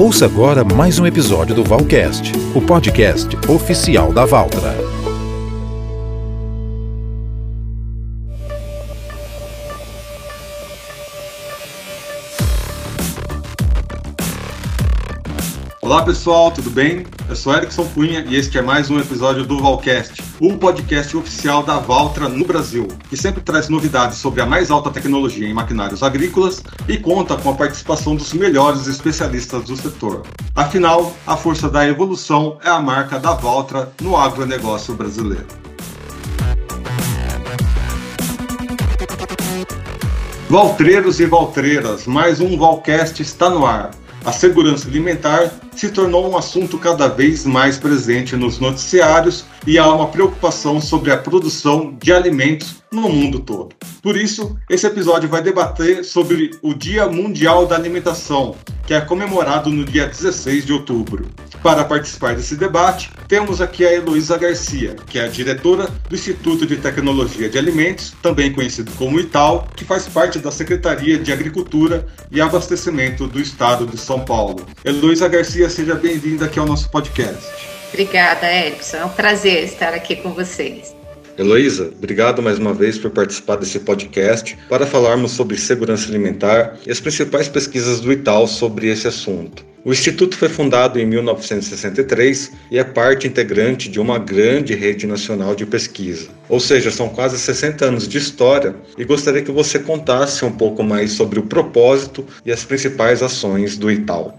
Ouça agora mais um episódio do Valcast, o podcast oficial da Valtra. Olá pessoal, tudo bem? Eu sou Erickson Cunha e este é mais um episódio do Valcast, o podcast oficial da Valtra no Brasil, que sempre traz novidades sobre a mais alta tecnologia em maquinários agrícolas e conta com a participação dos melhores especialistas do setor. Afinal, a força da evolução é a marca da Valtra no agronegócio brasileiro. Valtreiros e Valtreiras, mais um Valcast está no ar. A segurança alimentar se tornou um assunto cada vez mais presente nos noticiários e há uma preocupação sobre a produção de alimentos no mundo todo. Por isso, esse episódio vai debater sobre o Dia Mundial da Alimentação, que é comemorado no dia 16 de outubro. Para participar desse debate, temos aqui a Heloísa Garcia, que é a diretora do Instituto de Tecnologia de Alimentos, também conhecido como ITAL, que faz parte da Secretaria de Agricultura e Abastecimento do Estado de São Paulo. Heloísa Garcia, seja bem-vinda aqui ao nosso podcast. Obrigada, Edson. É um prazer estar aqui com vocês. Heloísa, obrigado mais uma vez por participar desse podcast para falarmos sobre segurança alimentar e as principais pesquisas do ITAL sobre esse assunto. O Instituto foi fundado em 1963 e é parte integrante de uma grande rede nacional de pesquisa. Ou seja, são quase 60 anos de história e gostaria que você contasse um pouco mais sobre o propósito e as principais ações do ITAL.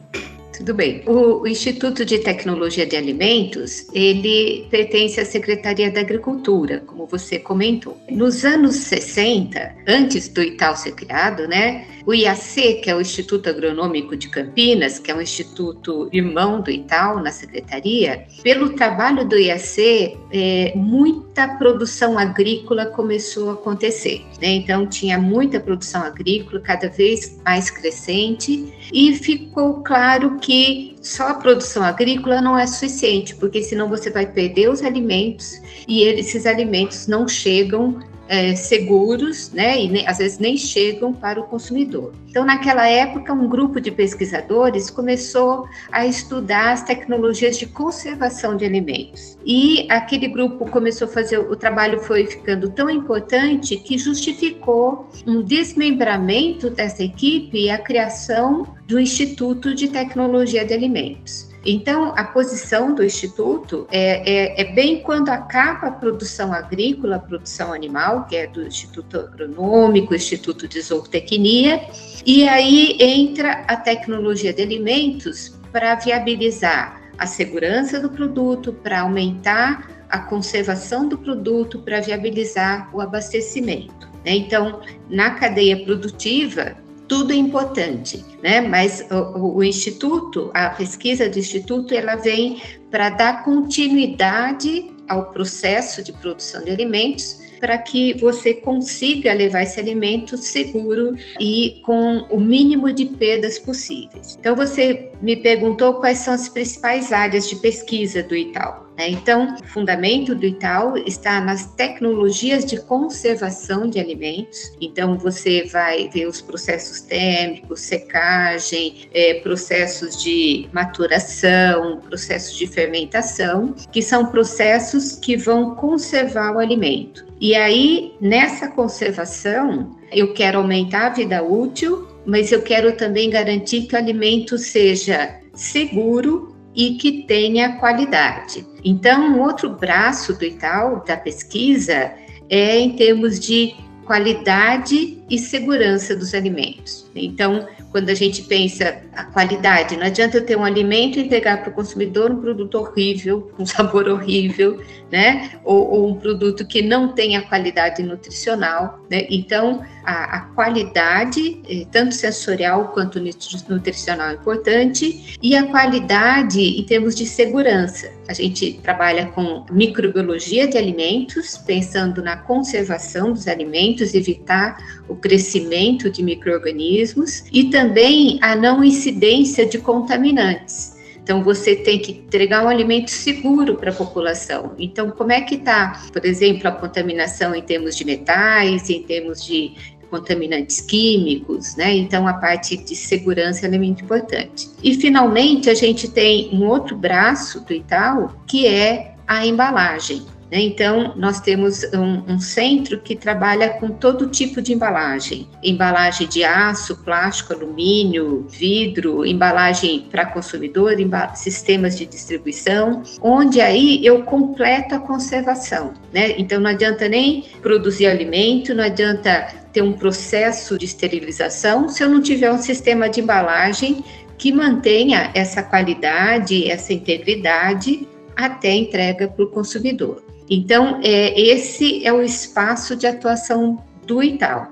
Tudo bem. O, Instituto de Tecnologia de Alimentos, ele pertence à Secretaria da Agricultura, como você comentou. Nos anos 60, antes do Itaú ser criado, né, o IAC, que é o Instituto Agronômico de Campinas, que é um instituto irmão do Itaú na secretaria, pelo trabalho do IAC, é, muita produção agrícola começou a acontecer. Né? Então, tinha muita produção agrícola, cada vez mais crescente, e ficou claro que só a produção agrícola não é suficiente, porque senão você vai perder os alimentos e esses alimentos não chegam é, seguros, né, e nem, às vezes nem chegam para o consumidor. Então, naquela época, um grupo de pesquisadores começou a estudar as tecnologias de conservação de alimentos. E aquele grupo começou a fazer, o trabalho foi ficando tão importante que justificou um desmembramento dessa equipe e a criação do Instituto de Tecnologia de Alimentos. Então, a posição do Instituto é, é, é, bem quando acaba a produção agrícola, a produção animal, que é do Instituto Agronômico, Instituto de Zootecnia, e aí entra a tecnologia de alimentos para viabilizar a segurança do produto, para aumentar a conservação do produto, para viabilizar o abastecimento. Né? Então, na cadeia produtiva, tudo é importante, né? Mas o, o, instituto, a pesquisa do instituto, ela vem para dar continuidade ao processo de produção de alimentos para que você consiga levar esse alimento seguro e com o mínimo de perdas possíveis. Então, você me perguntou quais são as principais áreas de pesquisa do Itaú. Né? Então, o fundamento do Itaú está nas tecnologias de conservação de alimentos. Então, você vai ver os processos térmicos, secagem, é, processos de maturação, processos de fermentação, que são processos que vão conservar o alimento. E aí, nessa conservação, eu quero aumentar a vida útil, mas eu quero também garantir que o alimento seja seguro e que tenha qualidade. Então, um outro braço do Itaú, da pesquisa, é em termos de qualidade e segurança dos alimentos. Então, quando a gente pensa a qualidade, não adianta eu ter um alimento e entregar para o consumidor um produto horrível, com sabor horrível, né? Ou, ou, um produto que não tenha qualidade nutricional, né? Então, a, a qualidade, eh, tanto sensorial quanto nutricional é importante, e a qualidade em termos de segurança. A gente trabalha com microbiologia de alimentos, pensando na conservação dos alimentos, evitar o crescimento de micro-organismos, e também a não incidência de contaminantes. Então, você tem que entregar um alimento seguro para a população. Então, como é que está, por exemplo, a contaminação em termos de metais, em termos de contaminantes químicos, né? Então a parte de segurança é muito importante. E finalmente a gente tem um outro braço do Itaú que é a embalagem. Né? Então, nós temos um, um, centro que trabalha com todo tipo de embalagem: embalagem de aço, plástico, alumínio, vidro, embalagem para consumidor, sistemas de distribuição, onde aí eu completo a conservação. Né? Então, não adianta nem produzir alimento, não adianta ter um processo de esterilização se eu não tiver um sistema de embalagem que mantenha essa qualidade, essa integridade até entrega para o consumidor. Então, é, esse é o espaço de atuação do Itaú.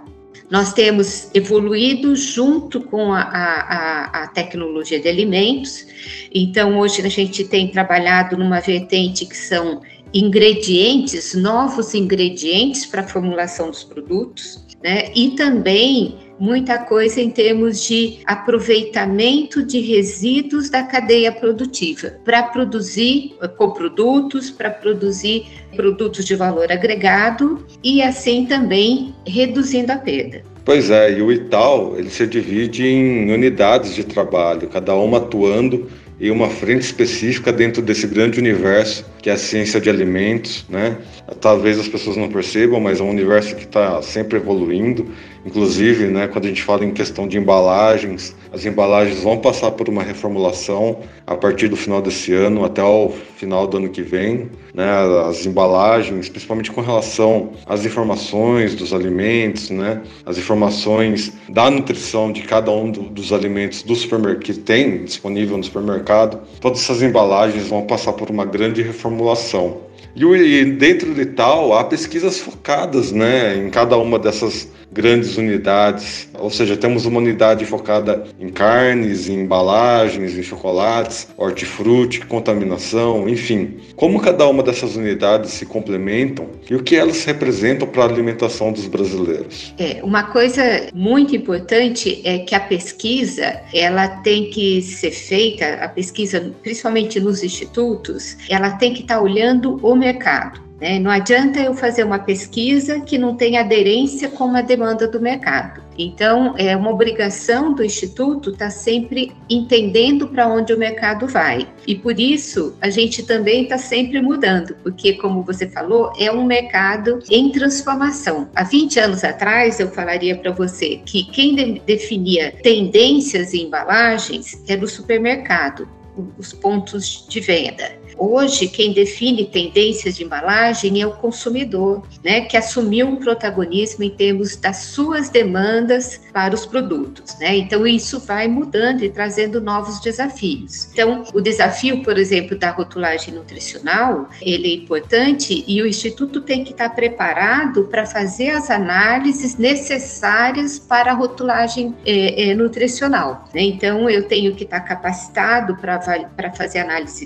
Nós temos evoluído junto com a, a, a, tecnologia de alimentos, então hoje a gente tem trabalhado numa vertente que são ingredientes, novos ingredientes para a formulação dos produtos, né? E também muita coisa em termos de aproveitamento de resíduos da cadeia produtiva para produzir coprodutos, para produzir produtos de valor agregado e assim também reduzindo a perda. Pois é, e o ITAL ele se divide em unidades de trabalho, cada uma atuando em uma frente específica dentro desse grande universo que é a ciência de alimentos, né? Talvez as pessoas não percebam, mas é um universo que está sempre evoluindo. Inclusive, né, quando a gente fala em questão de embalagens, as embalagens vão passar por uma reformulação a partir do final desse ano até o final do ano que vem. Né, as embalagens, principalmente com relação às informações dos alimentos, né, as informações da nutrição de cada um do, dos alimentos do supermercado que tem disponível no supermercado, todas essas embalagens vão passar por uma grande reformulação. E dentro de tal, há pesquisas focadas né, em cada uma dessas grandes unidades, ou seja, temos uma unidade focada em carnes, em embalagens, em chocolates, hortifruti, contaminação, enfim. Como cada uma dessas unidades se complementam e o que elas representam para a alimentação dos brasileiros? É, uma coisa muito importante é que a pesquisa, ela tem que ser feita, a pesquisa, principalmente nos institutos, ela tem que estar olhando o mercado. Né? Não adianta eu fazer uma pesquisa que não tem aderência com a demanda do mercado. Então, é uma obrigação do Instituto estar tá sempre entendendo para onde o mercado vai. E por isso, a gente também está sempre mudando, porque, como você falou, é um mercado em transformação. Há 20 anos atrás, eu falaria para você que quem de definia tendências em embalagens era o supermercado os pontos de venda. Hoje, quem define tendências de embalagem é o consumidor, né, que assumiu um protagonismo em termos das suas demandas para os produtos. Né? Então, isso vai mudando e trazendo novos desafios. Então, o desafio, por exemplo, da rotulagem nutricional, ele é importante e o Instituto tem que estar preparado para fazer as análises necessárias para a rotulagem é, é, nutricional. Né? Então, eu tenho que estar capacitado para fazer análise de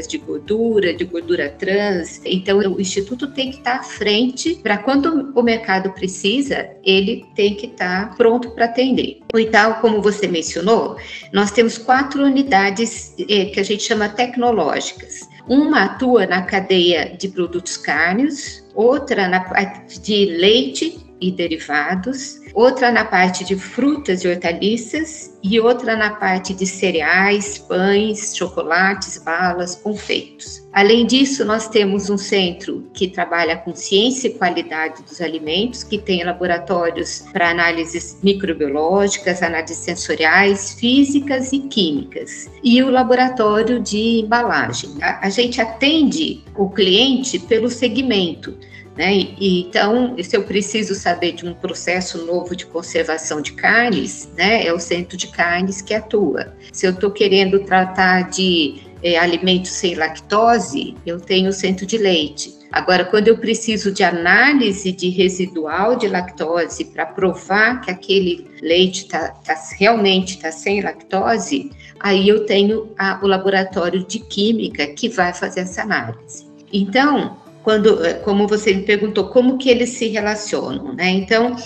de gordura, de gordura trans. Então, o Instituto tem que estar à frente para quando o mercado precisa, ele tem que estar pronto para atender. Então, como você mencionou, nós temos quatro unidades eh, que a gente chama tecnológicas. Uma atua na cadeia de produtos cárneos, outra na parte de leite e derivados, outra na parte de frutas e hortaliças e outra na parte de cereais, pães, chocolates, balas, confeitos. Além disso, nós temos um centro que trabalha com ciência e qualidade dos alimentos, que tem laboratórios para análises microbiológicas, análises sensoriais, físicas e químicas, e o laboratório de embalagem. A, gente atende o cliente pelo segmento. Né? Então, se eu preciso saber de um processo novo de conservação de carnes, né, é o centro de carnes que atua. Se eu estou querendo tratar de é, alimentos sem lactose, eu tenho o centro de leite. Agora, quando eu preciso de análise de residual de lactose para provar que aquele leite tá, tá realmente está sem lactose, aí eu tenho a, o laboratório de química que vai fazer essa análise. Então, quando, eh, como você me perguntou, como que eles se relacionam, né? Então,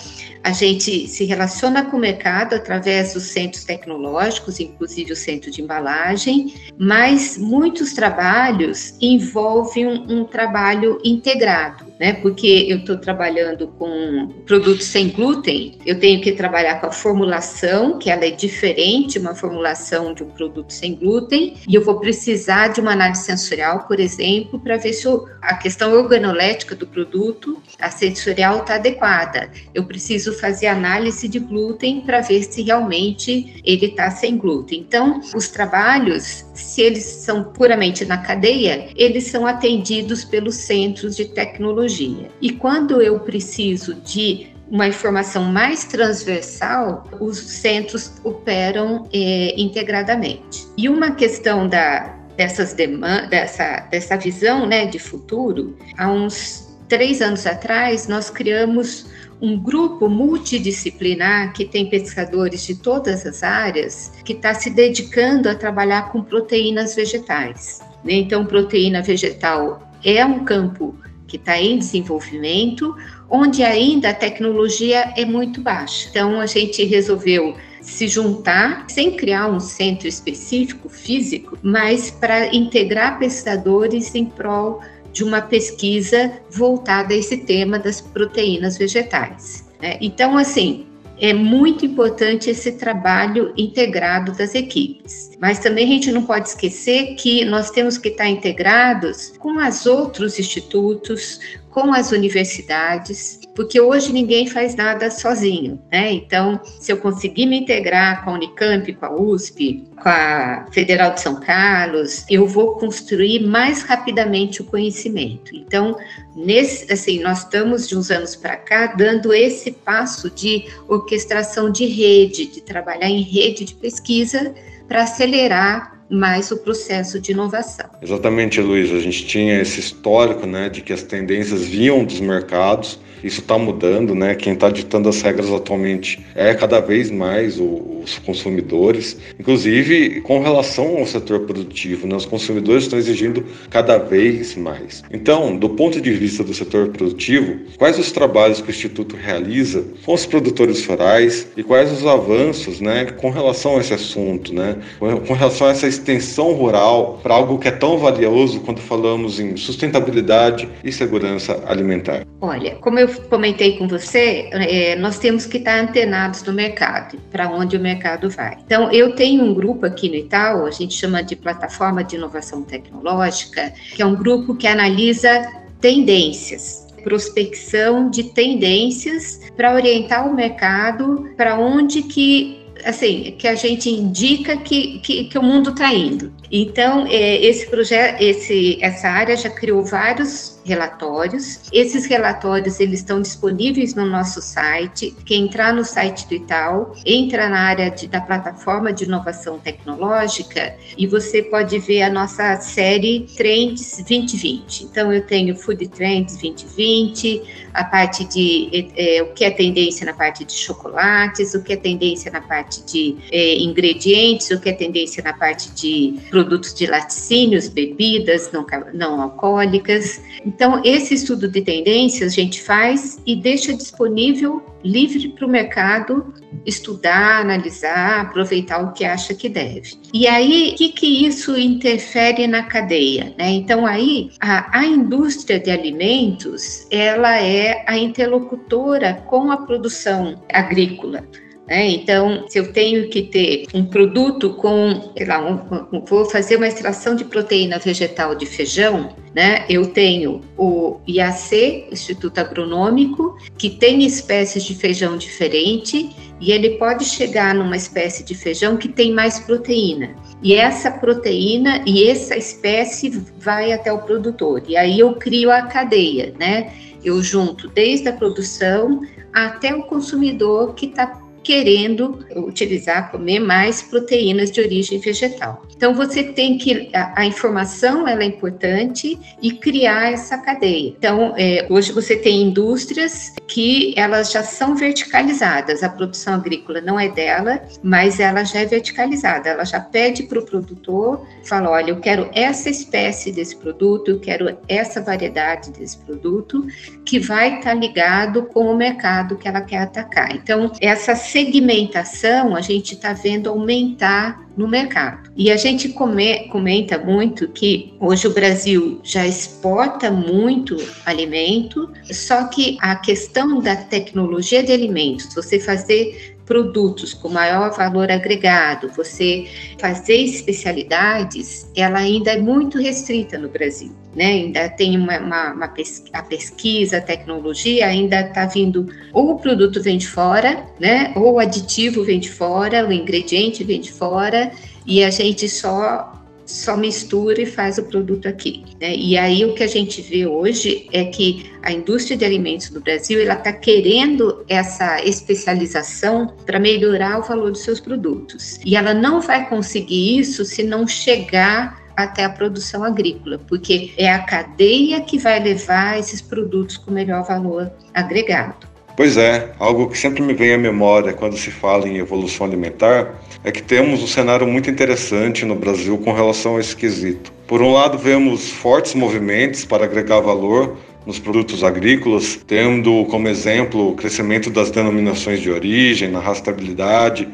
a gente se relaciona com o mercado através dos centros tecnológicos, inclusive o centro de embalagem, mas muitos trabalhos envolvem um, um trabalho integrado né? Porque eu estou trabalhando com produtos sem glúten, eu tenho que trabalhar com a formulação, que ela é diferente, uma formulação de um produto sem glúten, e eu vou precisar de uma análise sensorial, por exemplo, para ver se a questão organolética do produto, a sensorial está adequada. Eu preciso fazer análise de glúten para ver se realmente ele está sem glúten. Então, os trabalhos, se eles são puramente na cadeia, eles são atendidos pelos centros de tecnologia. E quando eu preciso de uma informação mais transversal, os centros operam é, integradamente. E uma questão da, dessas dessa, dessa visão né, de futuro, há uns três anos atrás, nós criamos um grupo multidisciplinar que tem pesquisadores de todas as áreas que está se dedicando a trabalhar com proteínas vegetais. Né? Então, proteína vegetal é um campo que está em desenvolvimento, onde ainda a tecnologia é muito baixa. Então, a gente resolveu se juntar, sem criar um centro específico físico, mas para integrar pesquisadores em prol de uma pesquisa voltada a esse tema das proteínas vegetais. Né? Então, assim, é muito importante esse trabalho integrado das equipes. Mas também a gente não pode esquecer que nós temos que estar integrados com os outros institutos, com as universidades, porque hoje ninguém faz nada sozinho, né? Então, se eu conseguir me integrar com a Unicamp, com a USP, com a Federal de São Carlos, eu vou construir mais rapidamente o conhecimento. Então, nesse, assim, nós estamos de uns anos para cá dando esse passo de orquestração de rede, de trabalhar em rede de pesquisa para acelerar mais o processo de inovação. Exatamente, Luiz. A gente tinha esse histórico né, de que as tendências vinham dos mercados isso está mudando, né? Quem está ditando as regras atualmente é cada vez mais o, os consumidores, inclusive com relação ao setor produtivo, né? Os consumidores estão exigindo cada vez mais. Então, do ponto de vista do setor produtivo, quais os trabalhos que o Instituto realiza com os produtores rurais e quais os avanços, né, com relação a esse assunto, né? Com relação a essa extensão rural para algo que é tão valioso quando falamos em sustentabilidade e segurança alimentar. Olha, como eu comentei com você, é, nós temos que estar antenados no mercado, para onde o mercado vai. Então, eu tenho um grupo aqui no Itaú, a gente chama de Plataforma de Inovação Tecnológica, que é um grupo que analisa tendências, prospecção de tendências para orientar o mercado para onde que assim, que a gente indica que, que, que o mundo está indo. Então, é, esse projeto, esse, essa área já criou vários relatórios. Esses relatórios eles estão disponíveis no nosso site. Quem entrar no site do Itaú, entra na área de, da plataforma de inovação tecnológica e você pode ver a nossa série Trends 2020. Então, eu tenho Food Trends 2020, a parte de é, o que é tendência na parte de chocolates, o que é tendência na parte de é, ingredientes, o que é tendência na parte de produtos de laticínios, bebidas não, não alcoólicas. Então, esse estudo de tendências a gente faz e deixa disponível, livre para o mercado estudar, analisar, aproveitar o que acha que deve. E aí, o que, que isso interfere na cadeia? Né? Então, aí, a, a indústria de alimentos, ela é a interlocutora com a produção agrícola. Né? Então, se eu tenho que ter um produto com, sei lá, um, um, vou fazer uma extração de proteína vegetal de feijão, né? Eu tenho o IAC, Instituto Agronômico, que tem espécies de feijão diferente e ele pode chegar numa espécie de feijão que tem mais proteína. E essa proteína e essa espécie vai até o produtor. E aí eu crio a cadeia, né? Eu junto desde a produção até o consumidor que está querendo utilizar, comer mais proteínas de origem vegetal. Então você tem que a, a informação ela é importante e criar essa cadeia. Então é, hoje você tem indústrias que elas já são verticalizadas. A produção agrícola não é dela, mas ela já é verticalizada. Ela já pede para o produtor, fala, olha, eu quero essa espécie desse produto, eu quero essa variedade desse produto, que vai estar tá ligado com o mercado que ela quer atacar. Então essa segmentação a gente está vendo aumentar no mercado. E a gente come, comenta muito que hoje o Brasil já exporta muito alimento, só que a questão da tecnologia de alimentos, você fazer produtos com maior valor agregado, você fazer especialidades, ela ainda é muito restrita no Brasil, né? Ainda tem uma, uma, uma a pesquisa, a tecnologia ainda está vindo, ou o produto vem de fora, né? Ou o aditivo vem de fora, o ingrediente vem de fora, e a gente só só mistura e faz o produto aqui. Né? E aí o que a gente vê hoje é que a indústria de alimentos do Brasil ela está querendo essa especialização para melhorar o valor dos seus produtos. E ela não vai conseguir isso se não chegar até a produção agrícola, porque é a cadeia que vai levar esses produtos com melhor valor agregado. Pois é, algo que sempre me vem à memória quando se fala em evolução alimentar é que temos um cenário muito interessante no Brasil com relação a esse quesito. Por um lado, vemos fortes movimentos para agregar valor nos produtos agrícolas, tendo como exemplo o crescimento das denominações de origem, na rastreabilidade.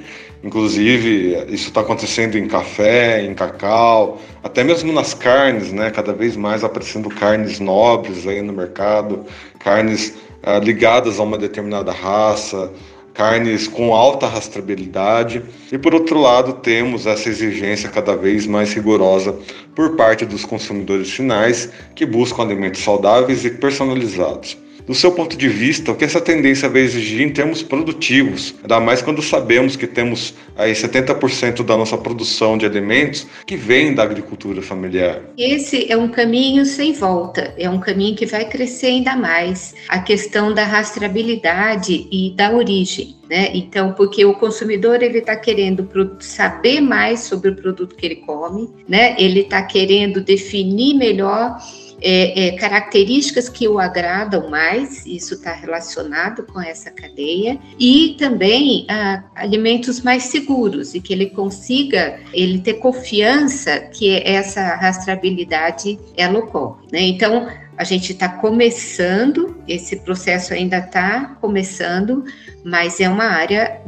Inclusive, isso está acontecendo em café, em cacau, até mesmo nas carnes, né? Cada vez mais aparecendo carnes nobres aí no mercado, carnes ah, ligadas a uma determinada raça, carnes com alta rastreabilidade, e por outro lado, temos essa exigência cada vez mais rigorosa por parte dos consumidores finais que buscam alimentos saudáveis e personalizados do seu ponto de vista, o que essa tendência vai exigir em termos produtivos, ainda mais quando sabemos que temos aí 70% da nossa produção de alimentos que vem da agricultura familiar. Esse é um caminho sem volta, é um caminho que vai crescer ainda mais. A questão da rastreabilidade e da origem. Né? Então, porque o consumidor ele está querendo saber mais sobre o produto que ele come, né? Ele está querendo definir melhor é, é, características que o agradam mais, isso está relacionado com essa cadeia, e também ah, alimentos mais seguros e que ele consiga ele ter confiança que essa rastreabilidade ela ocorre. Né? Então, a gente está começando, esse processo ainda está começando, mas é uma área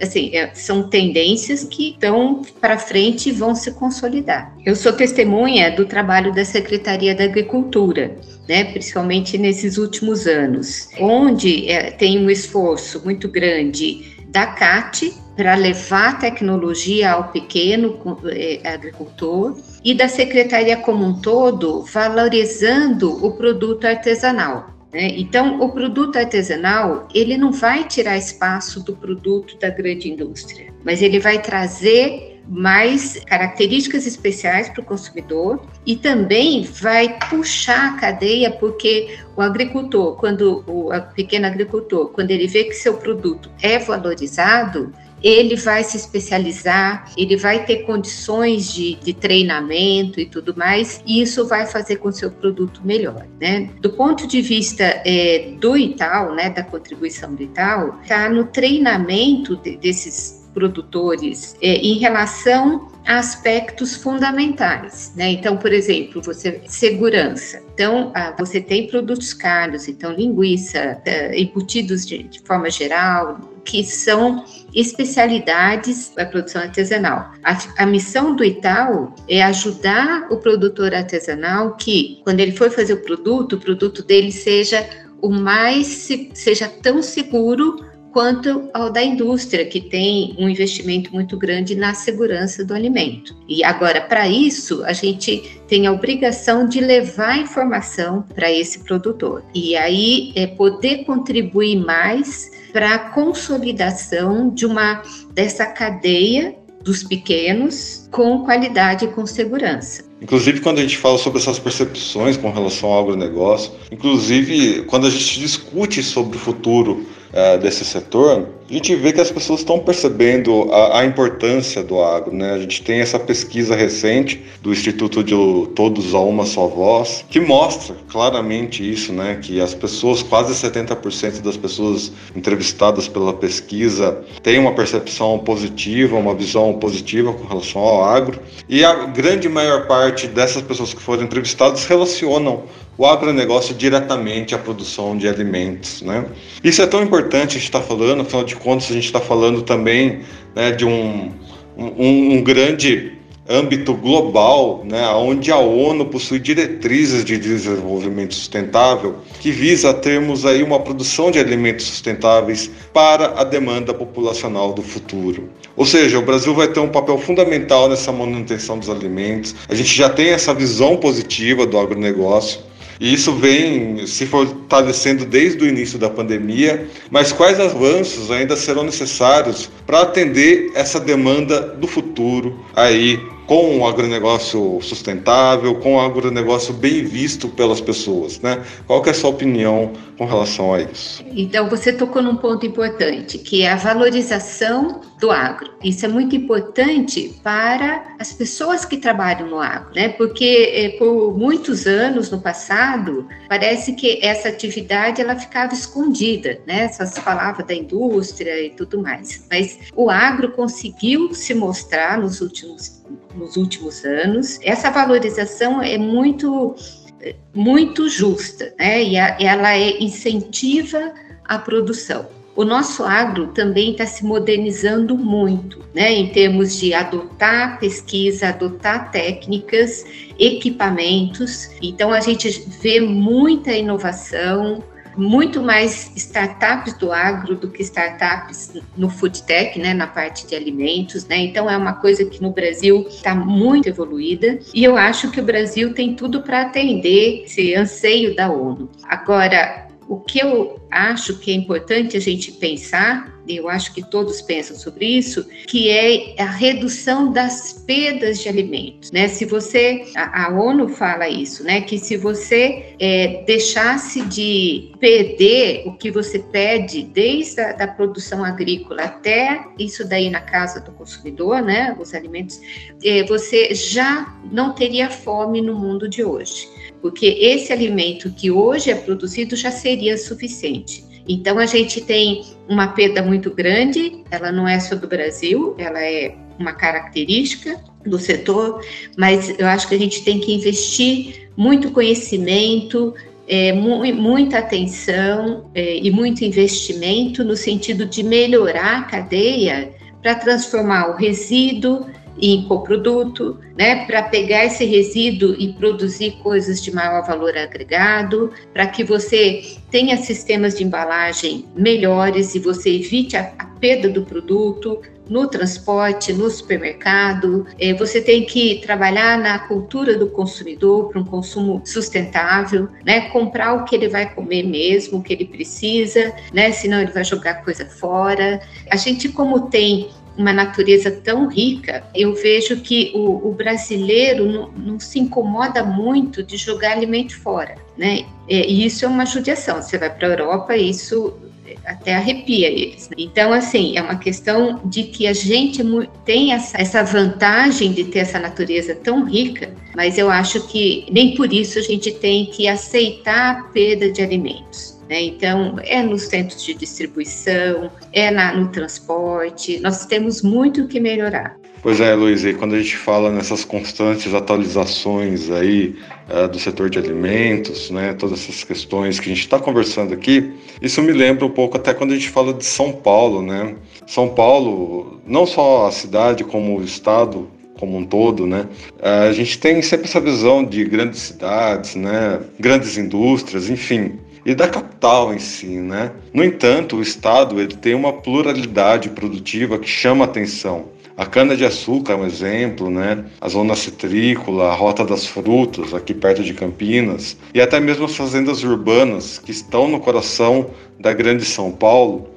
assim, é, são tendências que estão para frente e vão se consolidar. Eu sou testemunha do trabalho da Secretaria da Agricultura, né, principalmente nesses últimos anos, onde é, tem um esforço muito grande da CAT para levar tecnologia ao pequeno é, agricultor e da secretaria como um todo, valorizando o produto artesanal. Né? Então, o produto artesanal, ele não vai tirar espaço do produto da grande indústria, mas ele vai trazer mais características especiais para o consumidor e também vai puxar a cadeia, porque o agricultor, quando o pequeno agricultor, quando ele vê que seu produto é valorizado, ele vai se especializar, ele vai ter condições de, de treinamento e tudo mais, e isso vai fazer com seu produto melhore, né? Do ponto de vista é, do Itaú, né, da contribuição do Itaú, está no treinamento de, desses produtores é, em relação a aspectos fundamentais, né? Então, por exemplo, você segurança. Então, ah, você tem produtos caros, então linguiça, ah, embutidos de, de forma geral, que são especialidades da produção artesanal. A, a, missão do Itaú é ajudar o produtor artesanal que, quando ele for fazer o produto, o produto dele seja o mais seja tão seguro quanto ao da indústria, que tem um investimento muito grande na segurança do alimento. E agora, para isso, a gente tem a obrigação de levar informação para esse produtor. E aí é poder contribuir mais para a consolidação de uma dessa cadeia dos pequenos com qualidade e com segurança. Inclusive, quando a gente fala sobre essas percepções com relação ao agronegócio, inclusive quando a gente discute sobre o futuro é, desse setor, a gente vê que as pessoas estão percebendo a, a, importância do agro. Né? A gente tem essa pesquisa recente do Instituto de Todos a Uma Só Voz, que mostra claramente isso, né? que as pessoas, quase 70% das pessoas entrevistadas pela pesquisa, têm uma percepção positiva, uma visão positiva com relação ao agro, e a grande maior parte dessas pessoas que foram entrevistadas relacionam o agronegócio diretamente à produção de alimentos. Né? Isso é tão importante a gente estar tá falando, afinal de contas, a gente está falando também né, de um, um, um, grande âmbito global, né, onde a ONU possui diretrizes de desenvolvimento sustentável que visa termos aí uma produção de alimentos sustentáveis para a demanda populacional do futuro. Ou seja, o Brasil vai ter um papel fundamental nessa manutenção dos alimentos. A gente já tem essa visão positiva do agronegócio. E isso vem se fortalecendo desde o início da pandemia. Mas quais avanços ainda serão necessários para atender essa demanda do futuro aí com um agronegócio sustentável, com um agronegócio bem visto pelas pessoas, né? Qual que é a sua opinião com relação a isso? Então, você tocou num ponto importante, que é a valorização do agro. Isso é muito importante para as pessoas que trabalham no agro, né? Porque eh, por muitos anos no passado, parece que essa atividade ela ficava escondida, né? Só se falava da indústria e tudo mais. Mas o agro conseguiu se mostrar nos últimos nos últimos anos. Essa valorização é muito muito justa, né? E a, ela é, incentiva a produção. O nosso agro também está se modernizando muito, né, em termos de adotar pesquisa, adotar técnicas, equipamentos. Então, a gente vê muita inovação, muito mais startups do agro do que startups no food tech, né, na parte de alimentos, né? Então é uma coisa que no Brasil está muito evoluída e eu acho que o Brasil tem tudo para atender esse anseio da ONU. Agora, o que eu acho que é importante a gente pensar, e eu acho que todos pensam sobre isso, que é a redução das perdas de alimentos, né? Se você, a, a ONU fala isso, né? Que se você é, deixasse de perder o que você pede desde a da produção agrícola até isso daí na casa do consumidor, né? Os alimentos, é, você já não teria fome no mundo de hoje porque esse alimento que hoje é produzido já seria suficiente. Então a gente tem uma perda muito grande, ela não é só do Brasil, ela é uma característica do setor, mas eu acho que a gente tem que investir muito conhecimento, é, mu muita atenção é, e muito investimento no sentido de melhorar a cadeia para transformar o resíduo em coproduto, né, para pegar esse resíduo e produzir coisas de maior valor agregado, para que você tenha sistemas de embalagem melhores e você evite a, a perda do produto no transporte, no supermercado. É, você tem que trabalhar na cultura do consumidor para um consumo sustentável, né? Comprar o que ele vai comer mesmo, o que ele precisa, né? Senão ele vai jogar coisa fora. A gente, como tem uma natureza tão rica, eu vejo que o, o brasileiro não, não, se incomoda muito de jogar alimento fora, né? E isso é uma judiação. Você vai para a Europa, isso até arrepia eles. Né? Então, assim, é uma questão de que a gente tem essa, essa vantagem de ter essa natureza tão rica, mas eu acho que nem por isso a gente tem que aceitar a perda de alimentos. Né? Então, é nos centros de distribuição, é na, no transporte, nós temos muito que melhorar. Pois é, Luiz, e quando a gente fala nessas constantes atualizações aí uh, do setor de alimentos, né, todas essas questões que a gente está conversando aqui, isso me lembra um pouco até quando a gente fala de São Paulo, né? São Paulo, não só a cidade como o estado como um todo, né? Uh, a gente tem sempre essa visão de grandes cidades, né? Grandes indústrias, enfim e da capital em si, né? No entanto, o estado ele tem uma pluralidade produtiva que chama atenção. A cana-de-açúcar é um exemplo, né? A zona citrícola, a rota das frutas, aqui perto de Campinas, e até mesmo as fazendas urbanas que estão no coração da grande São Paulo,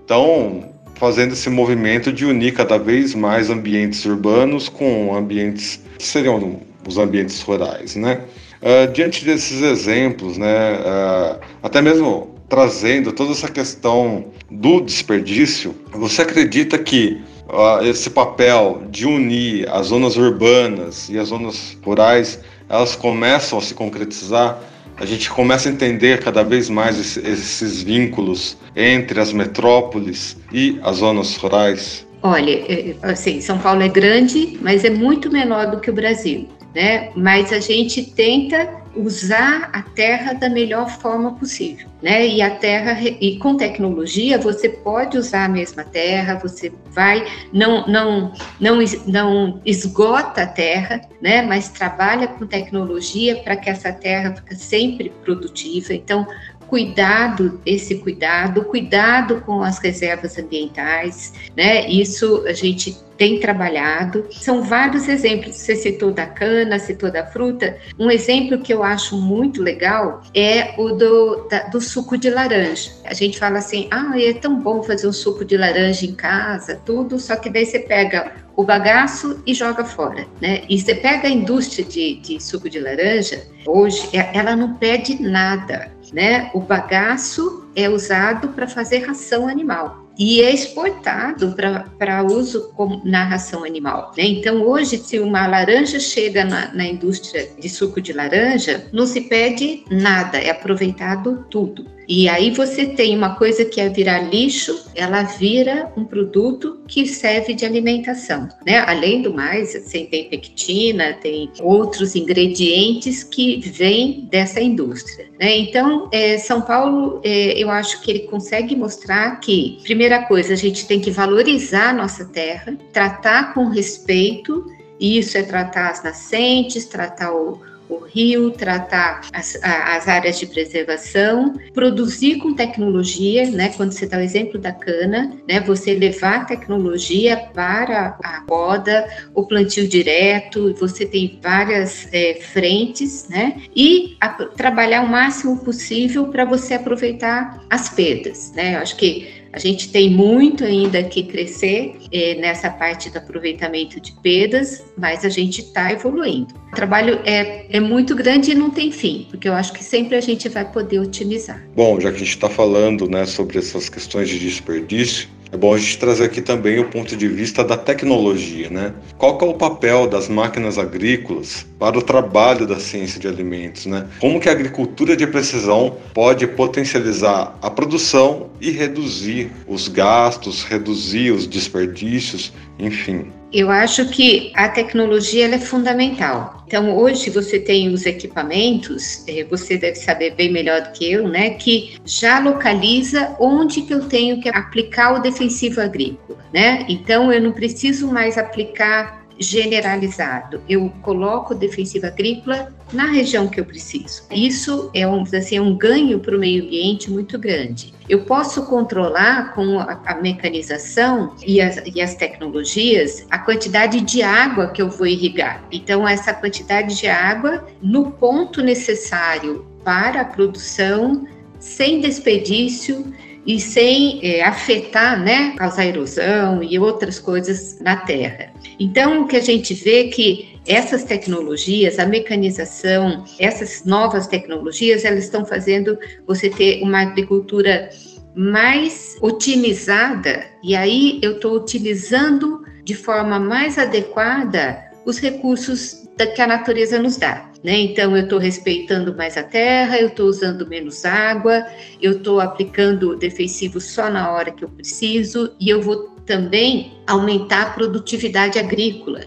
estão fazendo esse movimento de unir cada vez mais ambientes urbanos com ambientes que seriam os ambientes rurais, né? Uh, diante desses exemplos, né, uh, até mesmo trazendo toda essa questão do desperdício, você acredita que uh, esse papel de unir as zonas urbanas e as zonas rurais, elas começam a se concretizar? A gente começa a entender cada vez mais esses vínculos entre as metrópoles e as zonas rurais? Olha, é, assim, São Paulo é grande, mas é muito menor do que o Brasil né? Mas a gente tenta usar a terra da melhor forma possível, né? E a terra e com tecnologia você pode usar a mesma terra, você vai não não não não esgota a terra, né? Mas trabalha com tecnologia para que essa terra fique sempre produtiva. Então cuidado, esse cuidado, cuidado com as reservas ambientais, né? Isso a gente tem trabalhado. São vários exemplos. Você citou da cana, citou da fruta. Um exemplo que eu acho muito legal é o do, da, do suco de laranja. A gente fala assim, ah, é tão bom fazer um suco de laranja em casa, tudo, só que daí você pega o bagaço e joga fora, né? E você pega a indústria de, de suco de laranja, hoje, é, ela não pede nada né? O bagaço é usado para fazer ração animal e é exportado para uso como, na ração animal. Né? Então, hoje, se uma laranja chega na, na, indústria de suco de laranja, não se pede nada, é aproveitado tudo. E aí você tem uma coisa que é virar lixo, ela vira um produto que serve de alimentação, né? Além do mais, assim, tem pectina, tem outros ingredientes que vêm dessa indústria, né? Então, é, São Paulo, é, eu acho que ele consegue mostrar que, primeira coisa, a gente tem que valorizar a nossa terra, tratar com respeito, e isso é tratar as nascentes, tratar o, o rio, tratar as, as áreas de preservação, produzir com tecnologia, né? Quando você dá o exemplo da cana, né? Você levar tecnologia para a poda, o plantio direto, você tem várias é, frentes, né? E a, trabalhar o máximo possível para você aproveitar as perdas, né? Eu acho que a gente tem muito ainda que crescer é, nessa parte do aproveitamento de perdas, mas a gente está evoluindo. O trabalho é, é muito grande e não tem fim, porque eu acho que sempre a gente vai poder otimizar. Bom, já que a gente está falando né, sobre essas questões de desperdício, é bom a gente trazer aqui também o ponto de vista da tecnologia, né? Qual é o papel das máquinas agrícolas para o trabalho da ciência de alimentos, né? Como que a agricultura de precisão pode potencializar a produção e reduzir os gastos, reduzir os desperdícios, enfim. Eu acho que a tecnologia é fundamental. Então, hoje você tem os equipamentos, eh, você deve saber bem melhor do que eu, né, que já localiza onde que eu tenho que aplicar o defensivo agrícola, né? Então, eu não preciso mais aplicar generalizado. Eu coloco defensiva agrícola na região que eu preciso. Isso é um, assim, um ganho para o meio ambiente muito grande. Eu posso controlar com a, mecanização e as, e as tecnologias a quantidade de água que eu vou irrigar. Então, essa quantidade de água no ponto necessário para a produção, sem desperdício e sem é, afetar, né, causar erosão e outras coisas na terra. Então, o que a gente vê é que essas tecnologias, a mecanização, essas novas tecnologias, elas estão fazendo você ter uma agricultura mais otimizada, e aí eu estou utilizando de forma mais adequada os recursos que a natureza nos dá. Né? Então, eu estou respeitando mais a terra, eu estou usando menos água, eu estou aplicando defensivo só na hora que eu preciso e eu vou também aumentar a produtividade agrícola.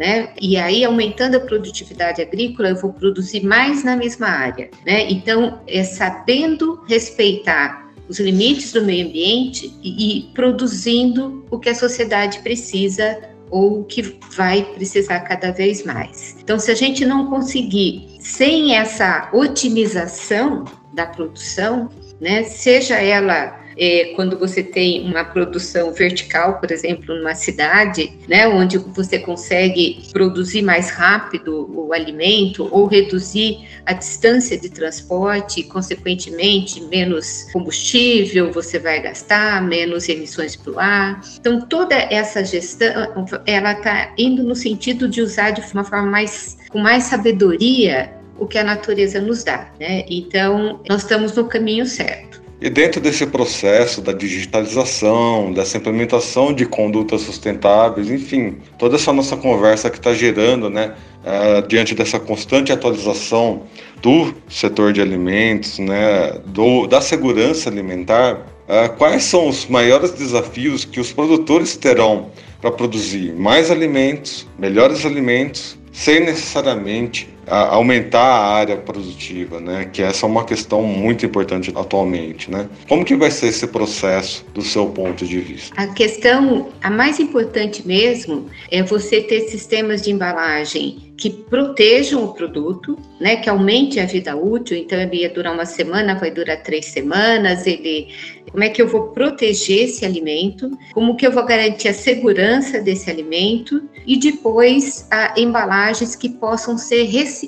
Né? E aí, aumentando a produtividade agrícola, eu vou produzir mais na mesma área. Né? Então, é sabendo respeitar os limites do meio ambiente e, e produzindo o que a sociedade precisa ou que vai precisar cada vez mais. Então, se a gente não conseguir, sem essa otimização da produção, né, seja ela é, quando você tem uma produção vertical, por exemplo, numa cidade, né, onde você consegue produzir mais rápido o alimento ou reduzir a distância de transporte, consequentemente, menos combustível você vai gastar, menos emissões para o ar. Então, toda essa gestão, ela está indo no sentido de usar de uma forma mais, com mais sabedoria o que a natureza nos dá, né? Então, nós estamos no caminho certo. E dentro desse processo da digitalização, dessa implementação de condutas sustentáveis, enfim, toda essa nossa conversa que está gerando, né, uh, diante dessa constante atualização do setor de alimentos, né, do, da segurança alimentar, uh, quais são os maiores desafios que os produtores terão para produzir mais alimentos, melhores alimentos, sem necessariamente aumentar a área produtiva, né? Que essa é uma questão muito importante atualmente, né? Como que vai ser esse processo do seu ponto de vista? A questão, a mais importante mesmo, é você ter sistemas de embalagem que protejam o produto, né, que aumente a vida útil. Então, ele ia durar uma semana, vai durar três semanas. Ele, como é que eu vou proteger esse alimento? Como que eu vou garantir a segurança desse alimento? E depois, a, embalagens que possam ser recicladas.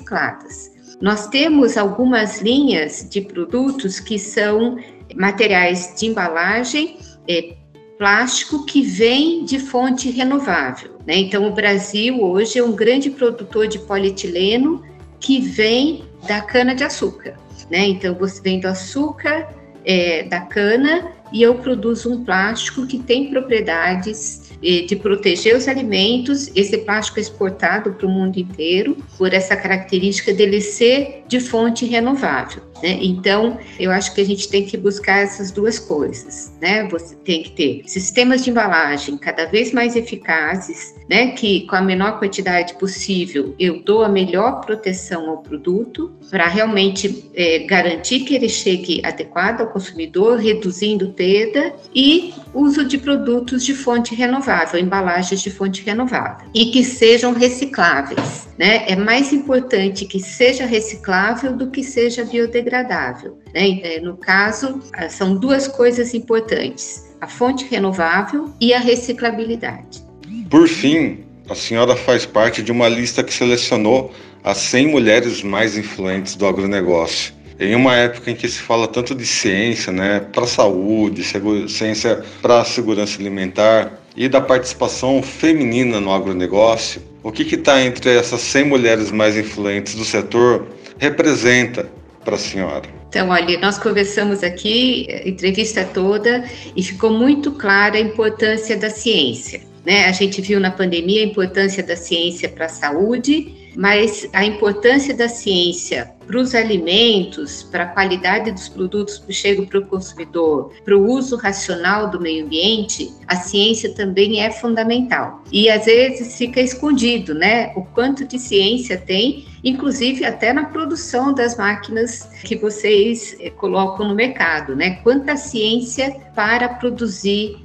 Nós temos algumas linhas de produtos que são materiais de embalagem é, plástico que vem de fonte renovável. Né? Então, o Brasil hoje é um grande produtor de polietileno que vem da cana-de-açúcar. Né? Então, você vem do açúcar é, da cana e eu produzo um plástico que tem propriedades de proteger os alimentos. Esse plástico é exportado para o mundo inteiro por essa característica dele ser de fonte renovável. Né? Então, eu acho que a gente tem que buscar essas duas coisas. Né? Você tem que ter sistemas de embalagem cada vez mais eficazes, né? que com a menor quantidade possível eu dou a melhor proteção ao produto para realmente é, garantir que ele chegue adequado ao consumidor, reduzindo perda e uso de produtos de fonte renovável, embalagens de fonte renovável e que sejam recicláveis. Né? É mais importante que seja reciclável do que seja biodegradável. Né? É, no caso, ah, são duas coisas importantes: a fonte renovável e a reciclabilidade. Por fim, a senhora faz parte de uma lista que selecionou as 100 mulheres mais influentes do agronegócio. Em uma época em que se fala tanto de ciência, né, para a saúde, ciência para a segurança alimentar e da participação feminina no agronegócio, o que está entre essas 100 mulheres mais influentes do setor representa para a senhora? Então, olha, nós conversamos aqui a entrevista toda e ficou muito clara a importância da ciência. Né? A gente viu na pandemia a importância da ciência para a saúde mas a importância da ciência para os alimentos, para a qualidade dos produtos que chegam para o consumidor, para o uso racional do meio ambiente, a ciência também é fundamental. E às vezes fica escondido, né? O quanto de ciência tem, inclusive até na produção das máquinas que vocês eh, colocam no mercado, né? Quanta ciência para produzir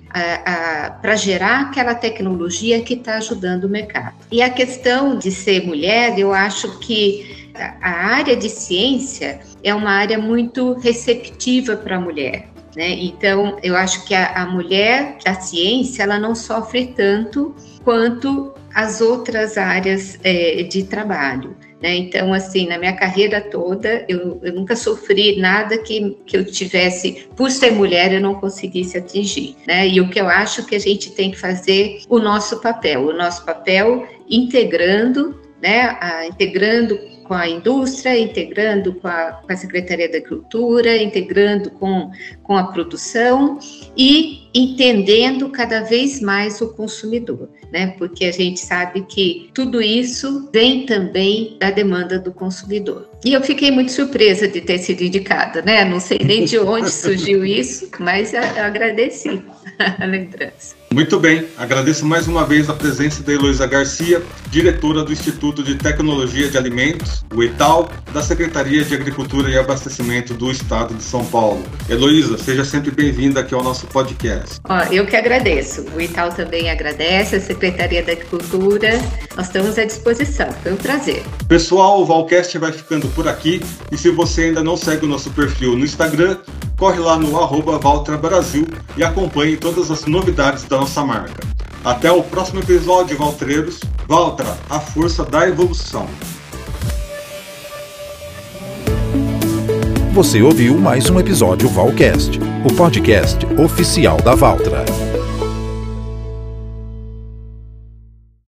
para gerar aquela tecnologia que está ajudando o mercado. E a questão de ser mulher, eu acho que a área de ciência é uma área muito receptiva para a mulher. Né? Então, eu acho que a, a mulher da ciência ela não sofre tanto quanto as outras áreas é, de trabalho. Né? Então, assim, na minha carreira toda, eu, eu, nunca sofri nada que, que eu tivesse, por ser mulher, eu não conseguisse atingir. Né? E o que eu acho que a gente tem que fazer o nosso papel, o nosso papel integrando, né, a, integrando com a indústria, integrando com a, com a Secretaria da Agricultura, integrando com, com a produção e entendendo cada vez mais o consumidor, né? Porque a gente sabe que tudo isso vem também da demanda do consumidor. E eu fiquei muito surpresa de ter sido indicada, né? Não sei nem de onde surgiu isso, mas eu agradeci a lembrança. Muito bem, agradeço mais uma vez a presença da Heloísa Garcia, diretora do Instituto de Tecnologia de Alimentos, o ITAL, da Secretaria de Agricultura e Abastecimento do Estado de São Paulo. Heloísa, seja sempre bem-vinda aqui ao nosso podcast. Ó, eu que agradeço. O Itaú também agradece, a Secretaria da Agricultura. Nós estamos à disposição. Foi um prazer. Pessoal, o Valcast vai ficando por aqui. E se você ainda não segue o nosso perfil no Instagram, corre lá no arroba Valtra Brasil e acompanhe todas as novidades da nossa marca. Até o próximo episódio, Valtreiros. Valtra, a força da evolução. Você ouviu mais um episódio Valcast, o podcast oficial da Valtra.